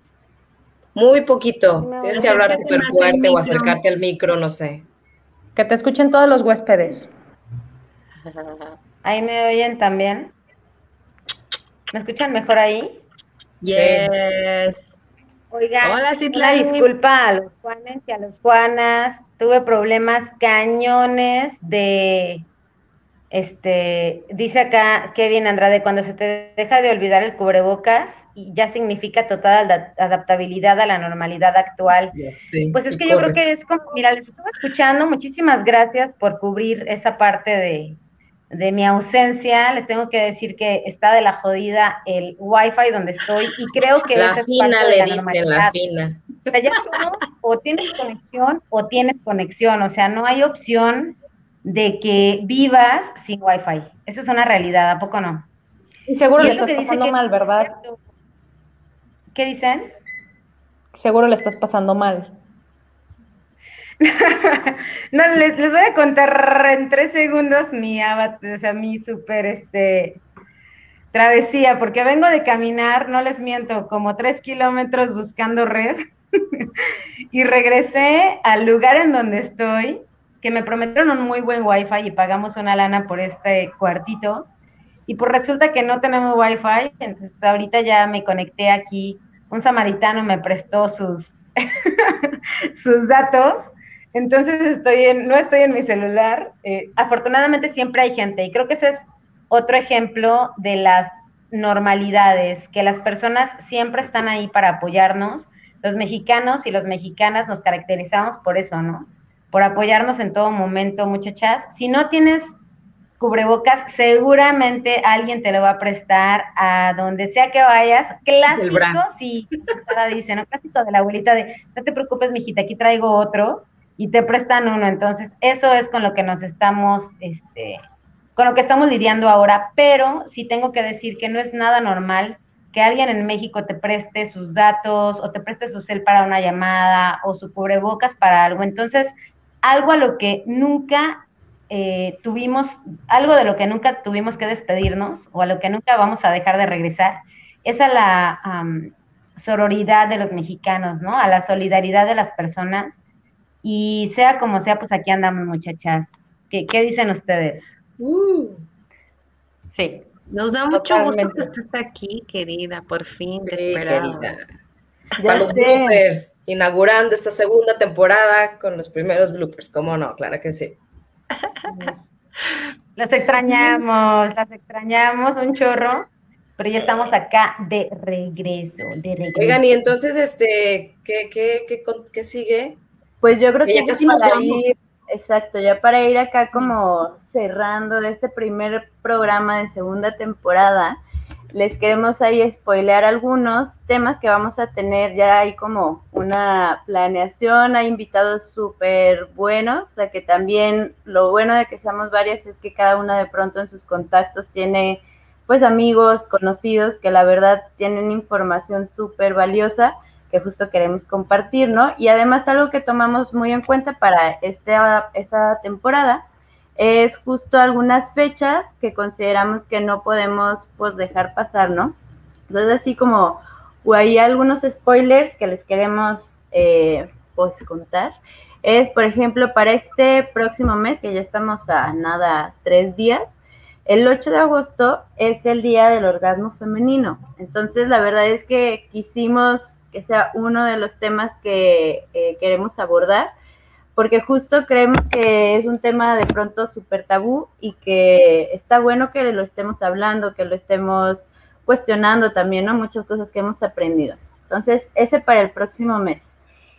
Muy poquito. Tienes que hablar súper fuerte o acercarte al micro, no sé. Que te escuchen todos los huéspedes. Ahí me oyen también. ¿Me escuchan mejor ahí? Yes. Oiga, Hola, disculpa a los Juanes y a los Juanas. Tuve problemas cañones de, este, dice acá Kevin Andrade, cuando se te deja de olvidar el cubrebocas, ya significa total adaptabilidad a la normalidad actual. pues es que yo creo que es como, mira, les estuve escuchando, muchísimas gracias por cubrir esa parte de, de mi ausencia. Les tengo que decir que está de la jodida el wifi donde estoy y creo que la fina le diste la fina. O sea, ya o tienes conexión o tienes conexión, o sea, no hay opción de que vivas sin wifi. Esa es una realidad, ¿a poco no? Y seguro le estás pasando mal, ¿verdad? ¿Qué dicen? Seguro le estás pasando mal. no, les, les, voy a contar en tres segundos mi o sea, mi súper este, travesía, porque vengo de caminar, no les miento, como tres kilómetros buscando red y regresé al lugar en donde estoy, que me prometieron un muy buen wifi y pagamos una lana por este cuartito. Y pues resulta que no tenemos wifi, entonces ahorita ya me conecté aquí, un samaritano me prestó sus, sus datos, entonces estoy no estoy en mi celular, eh, afortunadamente siempre hay gente y creo que ese es otro ejemplo de las normalidades, que las personas siempre están ahí para apoyarnos, los mexicanos y las mexicanas nos caracterizamos por eso, ¿no? Por apoyarnos en todo momento, muchachas. Si no tienes cubrebocas, seguramente alguien te lo va a prestar a donde sea que vayas. Clásico, sí, dice, ¿no? Clásico de la abuelita de, no te preocupes, mijita, aquí traigo otro y te prestan uno. Entonces, eso es con lo que nos estamos, este, con lo que estamos lidiando ahora, pero sí tengo que decir que no es nada normal que alguien en México te preste sus datos o te preste su cel para una llamada o su cubrebocas para algo. Entonces, algo a lo que nunca eh, tuvimos, algo de lo que nunca tuvimos que despedirnos o a lo que nunca vamos a dejar de regresar, es a la sororidad de los mexicanos, ¿no? A la solidaridad de las personas. Y sea como sea, pues aquí andamos, muchachas. ¿Qué, dicen ustedes? Uh. sí, nos da mucho gusto que estés aquí, querida, por fin, sí, querida. Para los bloopers, inaugurando esta segunda temporada con los primeros bloopers, ¿cómo no? Claro que sí. Los extrañamos, las extrañamos un chorro, pero ya estamos acá de regreso, de regreso. Oigan, y entonces, este, ¿qué, qué, qué, qué sigue? Pues yo creo que, ya casi nos vamos. Exacto, ya para ir acá como cerrando este primer programa de segunda temporada, les queremos ahí spoilear algunos temas que vamos a tener. Ya hay como una planeación, hay invitados súper buenos, o sea que también lo bueno de que seamos varias es que cada una de pronto en sus contactos tiene pues amigos, conocidos que la verdad tienen información súper valiosa que justo queremos compartir, ¿no? Y además algo que tomamos muy en cuenta para este, esta temporada es justo algunas fechas que consideramos que no podemos pues dejar pasar, ¿no? Entonces así como hay algunos spoilers que les queremos eh, pues contar. Es, por ejemplo, para este próximo mes, que ya estamos a nada, tres días, el 8 de agosto es el día del orgasmo femenino. Entonces, la verdad es que quisimos que sea uno de los temas que eh, queremos abordar porque justo creemos que es un tema de pronto súper tabú y que está bueno que lo estemos hablando, que lo estemos cuestionando también, ¿no? Muchas cosas que hemos aprendido. Entonces, ese para el próximo mes.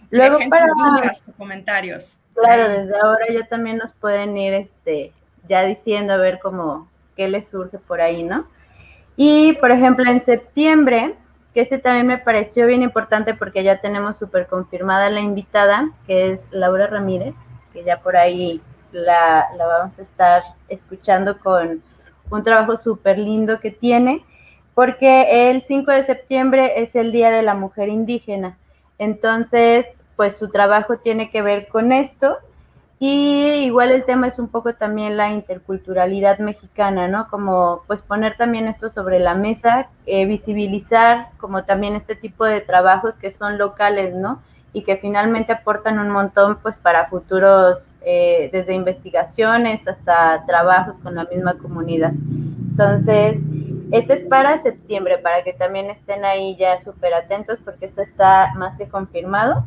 Luego para dudas, comentarios. Claro, desde ahora ya también nos pueden ir este ya diciendo a ver cómo qué les surge por ahí, ¿no? Y por ejemplo, en septiembre, que este también me pareció bien importante porque ya tenemos súper confirmada la invitada, que es Laura Ramírez, que ya por ahí la, la vamos a estar escuchando con un trabajo súper lindo que tiene, porque el 5 de septiembre es el Día de la Mujer Indígena. Entonces, pues su trabajo tiene que ver con esto y igual el tema es un poco también la interculturalidad mexicana, ¿no? Como pues poner también esto sobre la mesa, eh, visibilizar como también este tipo de trabajos que son locales, ¿no? Y que finalmente aportan un montón pues para futuros, eh, desde investigaciones hasta trabajos con la misma comunidad. Entonces, este es para septiembre, para que también estén ahí ya súper atentos porque esto está más que confirmado.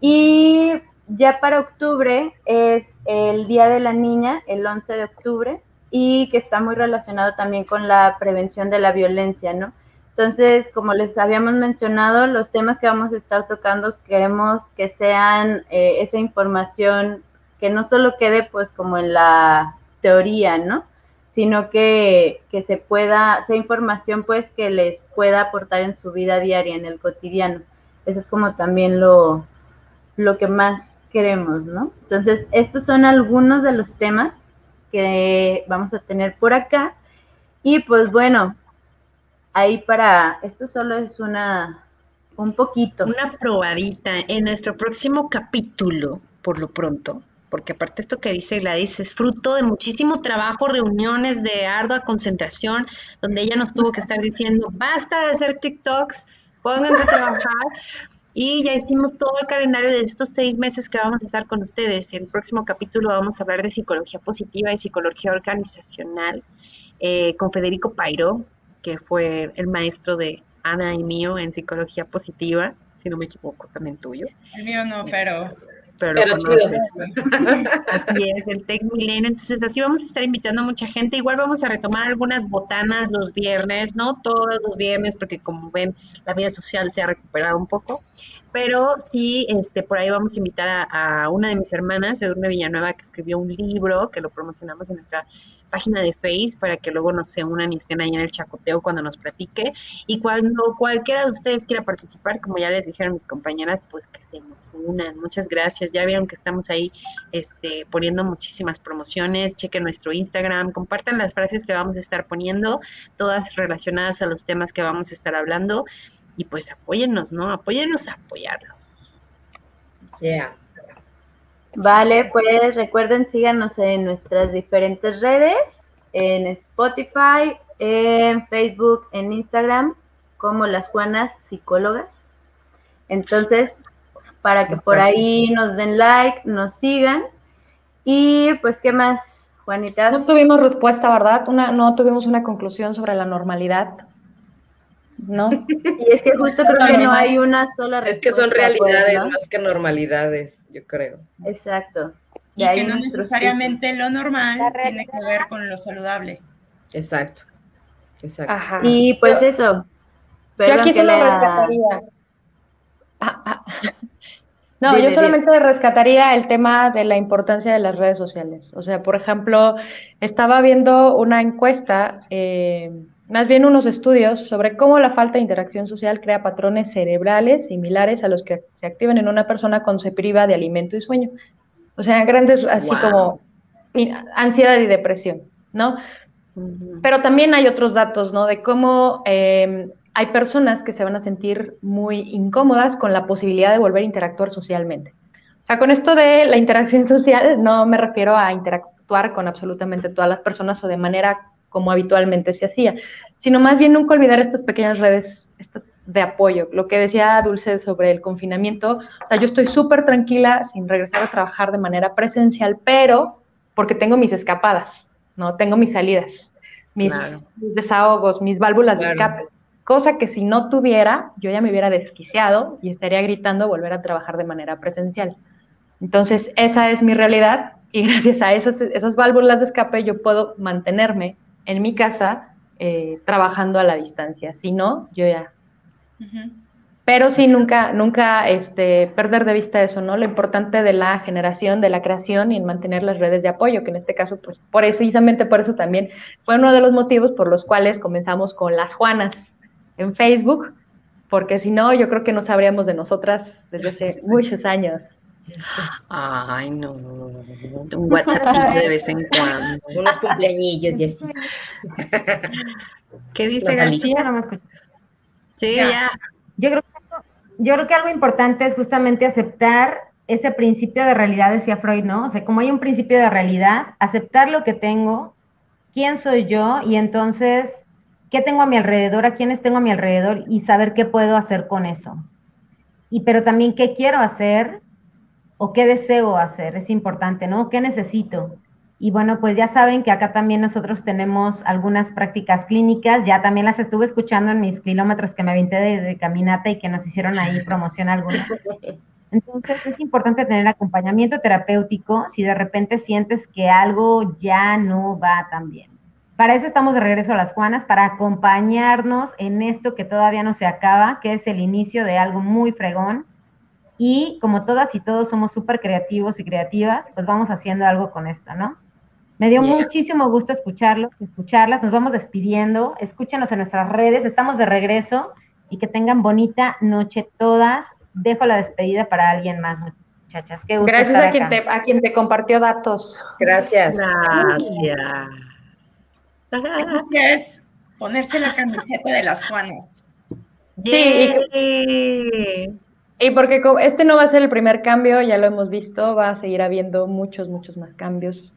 Y ya para octubre es el Día de la Niña, el 11 de octubre, y que está muy relacionado también con la prevención de la violencia, ¿no? Entonces, como les habíamos mencionado, los temas que vamos a estar tocando queremos que sean eh, esa información que no solo quede pues como en la teoría, ¿no? Sino que, que se pueda, sea información pues que les pueda aportar en su vida diaria, en el cotidiano. Eso es como también lo, lo que más queremos, ¿no? Entonces, estos son algunos de los temas que vamos a tener por acá. Y pues bueno, ahí para, esto solo es una, un poquito. Una probadita en nuestro próximo capítulo, por lo pronto, porque aparte esto que dice Gladys es fruto de muchísimo trabajo, reuniones de ardua concentración, donde ella nos tuvo que estar diciendo, basta de hacer TikToks, pónganse a trabajar, y ya hicimos todo el calendario de estos seis meses que vamos a estar con ustedes. En el próximo capítulo vamos a hablar de psicología positiva y psicología organizacional eh, con Federico Pairo, que fue el maestro de Ana y mío en psicología positiva, si no me equivoco, también tuyo. El mío no, pero pero, lo conoces. Así es, el Tech Milenio. Entonces, así vamos a estar invitando a mucha gente. Igual vamos a retomar algunas botanas los viernes, no todos los viernes, porque como ven, la vida social se ha recuperado un poco. Pero sí, este, por ahí vamos a invitar a, una de mis hermanas, Edurne Villanueva, que escribió un libro que lo promocionamos en nuestra página de Face para que luego nos se unan y estén ahí en el chacoteo cuando nos platique. Y cuando cualquiera de ustedes quiera participar, como ya les dijeron mis compañeras, pues que se nos unan. Muchas gracias. Ya vieron que estamos ahí este, poniendo muchísimas promociones. Chequen nuestro Instagram, compartan las frases que vamos a estar poniendo, todas relacionadas a los temas que vamos a estar hablando. Y pues apóyennos, ¿no? Apóyennos a apoyarlo. Yeah. Vale, pues recuerden, síganos en nuestras diferentes redes, en Spotify, en Facebook, en Instagram, como las Juanas Psicólogas. Entonces, para que por ahí nos den like, nos sigan. Y pues, ¿qué más, Juanita? No tuvimos respuesta, ¿verdad? Una, no tuvimos una conclusión sobre la normalidad. ¿No? Y es que justo creo que no hay una sola respuesta. Es que son realidades más que normalidades yo creo. Exacto. Y, que no necesariamente lo normal tiene que ver con lo saludable. Exacto. Exacto. Y pues eso. Yo aquí solo rescataría. Ah, ah. No, yo solamente rescataría el tema de la importancia de las redes sociales. O sea, por ejemplo, estaba viendo una encuesta eh, más bien unos estudios sobre cómo la falta de interacción social crea patrones cerebrales similares a los que se activan en una persona cuando se priva de alimento y sueño. O sea, grandes, así como ansiedad y depresión, ¿no? Pero también hay otros datos, ¿no? De cómo em, hay personas que se van a sentir muy incómodas con la posibilidad de volver a interactuar socialmente. O sea, con esto de la interacción social no me refiero a interactuar con absolutamente todas las personas o de manera como habitualmente se hacía, sino más bien nunca olvidar estas pequeñas redes de apoyo. Lo que decía Dulce sobre el confinamiento, o sea, yo estoy súper tranquila sin regresar a trabajar de manera presencial, pero porque tengo mis escapadas, ¿no? Tengo mis salidas, mis, desahogos, mis válvulas de escape. Cosa que si no tuviera, yo ya me hubiera desquiciado y estaría gritando volver a trabajar de manera presencial. Entonces, esa es mi realidad y gracias a esas, esas válvulas de escape yo puedo mantenerme en mi casa eh, trabajando a la distancia. Si no, yo ya. Pero sí, nunca, nunca este, perder de vista eso, ¿no? Lo importante de la generación, de la creación y en mantener las redes de apoyo, que en este caso, pues, por eso, precisamente por eso también fue uno de los motivos por los cuales comenzamos con las Juanas en Facebook, porque si no, yo creo que no sabríamos de nosotras desde hace muchos años. Ay, no. Un WhatsApp de vez en cuando. Unos cumpleañillos y así. ¿Qué dice García? No me Sí, ya. Yo, creo que, yo creo que algo importante es justamente aceptar ese principio de realidad, decía Freud, ¿no? O sea, como hay un principio de realidad, aceptar lo que tengo, quién soy yo y entonces qué tengo a mi alrededor, a quiénes tengo a mi alrededor y saber qué puedo hacer con eso. Y pero también qué quiero hacer o qué deseo hacer, es importante, ¿no? ¿Qué necesito? Y bueno, pues ya saben que acá también nosotros tenemos algunas prácticas clínicas, ya también las estuve escuchando en mis kilómetros que me aventé de, caminata y que nos hicieron ahí promoción alguna. Entonces es importante tener acompañamiento terapéutico si de repente sientes que algo ya no va tan bien. Para eso estamos de regreso a las Juanas, para acompañarnos en esto que todavía no se acaba, que es el inicio de algo muy fregón. Y como todas y todos somos súper creativos y creativas, pues vamos haciendo algo con esto, ¿no? Me dio muchísimo gusto escucharlos, escucharlas. Nos vamos despidiendo. Escúchenos en nuestras redes. Estamos de regreso y que tengan bonita noche todas. Dejo la despedida para alguien más, muchachas. Qué gusto Gracias a quien, te, a quien te compartió datos. Gracias. Gracias es ponerse la camiseta de las Juanas. Sí, y, porque este no va a ser el primer cambio, ya lo hemos visto, va a seguir habiendo muchos, muchos más cambios.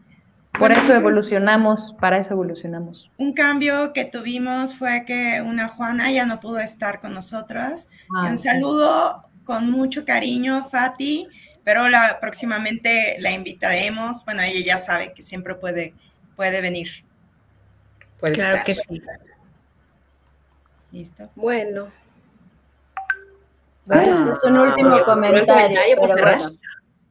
Por eso evolucionamos, para eso evolucionamos. Un cambio que tuvimos fue que una Juana ya no pudo estar con nosotras. Ah, un saludo con mucho cariño, Fati, pero la, próximamente la invitaremos. Bueno, ella ya sabe que siempre puede, puede venir claro que sí. Listo. Bueno. Es un último comentario.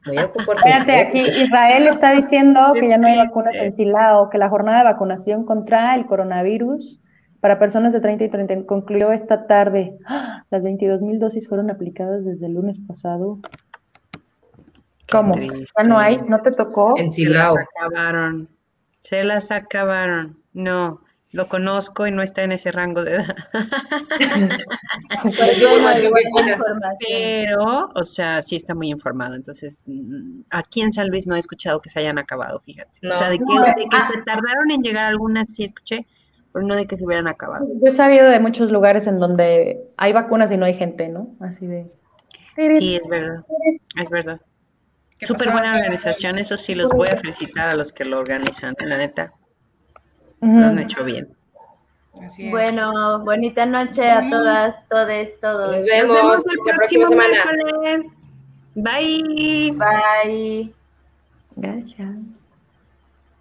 Espérate, aquí Israel está diciendo que ya no hay vacunas en Silao, que la jornada de vacunación contra el coronavirus para personas de 30 y 30 concluyó esta tarde. ¡Ah! Las 22 mil dosis fueron aplicadas desde el lunes pasado. ¿Cómo? ¿Ya no hay? ¿No te tocó? En Silao. Se acabaron. Se las acabaron. No, lo conozco y no está en ese rango de edad. Pues Pero, o sea, sí está muy informado. Entonces, mm, aquí en San Luis no he escuchado que se hayan acabado, fíjate. O sea, de que, se tardaron en llegar algunas, sí escuché, pero no de que se hubieran acabado. Yo he sabido de muchos lugares en donde hay vacunas y no hay gente, ¿no? Así de... Sí, es verdad, es verdad. Súper buena organización, eso sí, los voy a felicitar a los que lo organizan, la neta. Lo han hecho bien. Bueno, bonita noche a todas, todes, todos. Nos vemos, la próxima semana. Bye. Bye. Gracias.